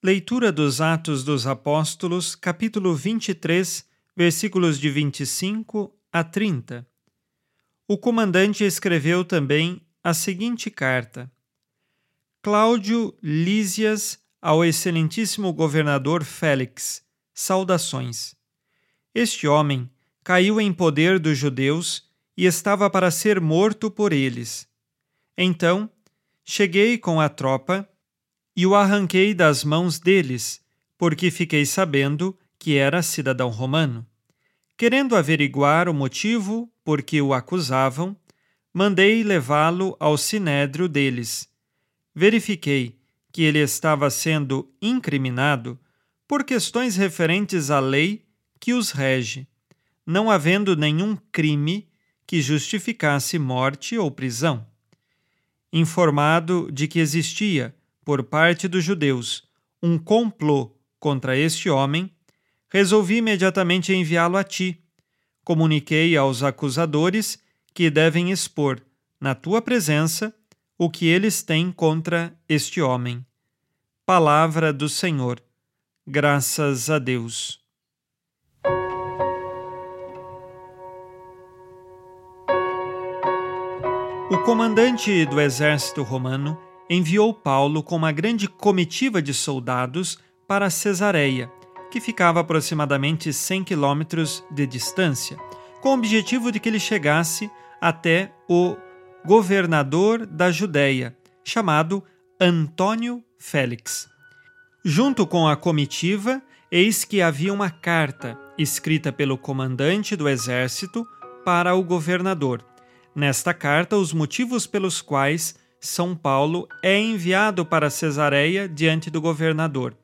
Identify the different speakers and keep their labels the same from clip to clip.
Speaker 1: Leitura dos Atos dos Apóstolos, capítulo 23, versículos de 25 a 30. O comandante escreveu também a seguinte carta: Cláudio Lísias ao excelentíssimo governador Félix, saudações. Este homem caiu em poder dos judeus e estava para ser morto por eles. Então, cheguei com a tropa e o arranquei das mãos deles, porque fiquei sabendo que era cidadão romano. Querendo averiguar o motivo por que o acusavam, mandei levá-lo ao sinédrio deles. Verifiquei que ele estava sendo incriminado por questões referentes à lei que os rege, não havendo nenhum crime que justificasse morte ou prisão. Informado de que existia por parte dos judeus um complô contra este homem, resolvi imediatamente enviá-lo a ti. Comuniquei aos acusadores que devem expor, na tua presença, o que eles têm contra este homem. Palavra do Senhor. Graças a Deus. O comandante do exército romano enviou Paulo com uma grande comitiva de soldados para Cesareia, que ficava aproximadamente 100 quilômetros de distância, com o objetivo de que ele chegasse até o governador da Judéia, chamado Antônio Félix. Junto com a comitiva, eis que havia uma carta escrita pelo comandante do exército para o governador. Nesta carta, os motivos pelos quais são Paulo é enviado para Cesareia diante do governador,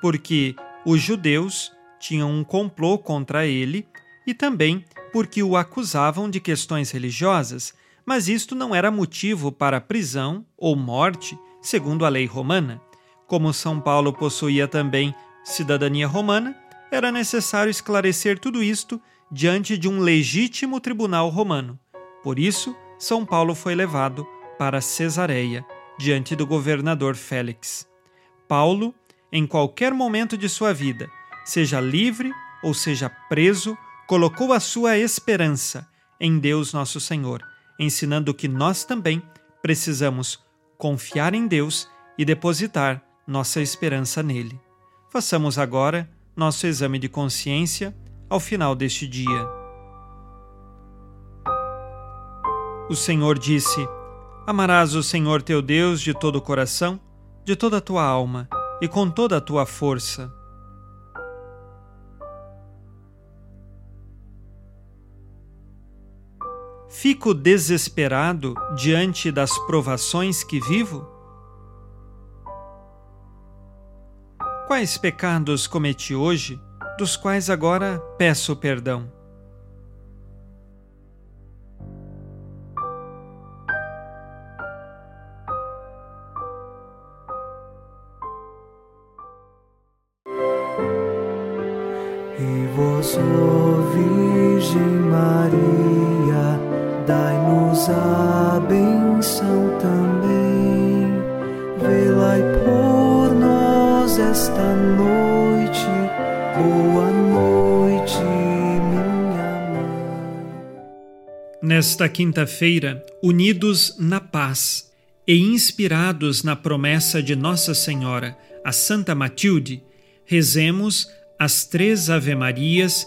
Speaker 1: porque os judeus tinham um complô contra ele e também porque o acusavam de questões religiosas, mas isto não era motivo para prisão ou morte, segundo a lei romana. Como São Paulo possuía também cidadania romana, era necessário esclarecer tudo isto diante de um legítimo tribunal romano. Por isso, São Paulo foi levado para Cesareia, diante do governador Félix. Paulo, em qualquer momento de sua vida, seja livre ou seja preso, colocou a sua esperança em Deus nosso Senhor, ensinando que nós também precisamos confiar em Deus e depositar nossa esperança nele. Façamos agora nosso exame de consciência ao final deste dia. O Senhor disse: Amarás o Senhor teu Deus de todo o coração, de toda a tua alma e com toda a tua força. Fico desesperado diante das provações que vivo? Quais pecados cometi hoje, dos quais agora peço perdão?
Speaker 2: Maria, dai-nos a benção também. Velai por nós esta noite. Boa noite, minha mãe.
Speaker 1: Nesta quinta-feira, unidos na paz e inspirados na promessa de Nossa Senhora, a Santa Matilde, rezemos as três Ave-Marias,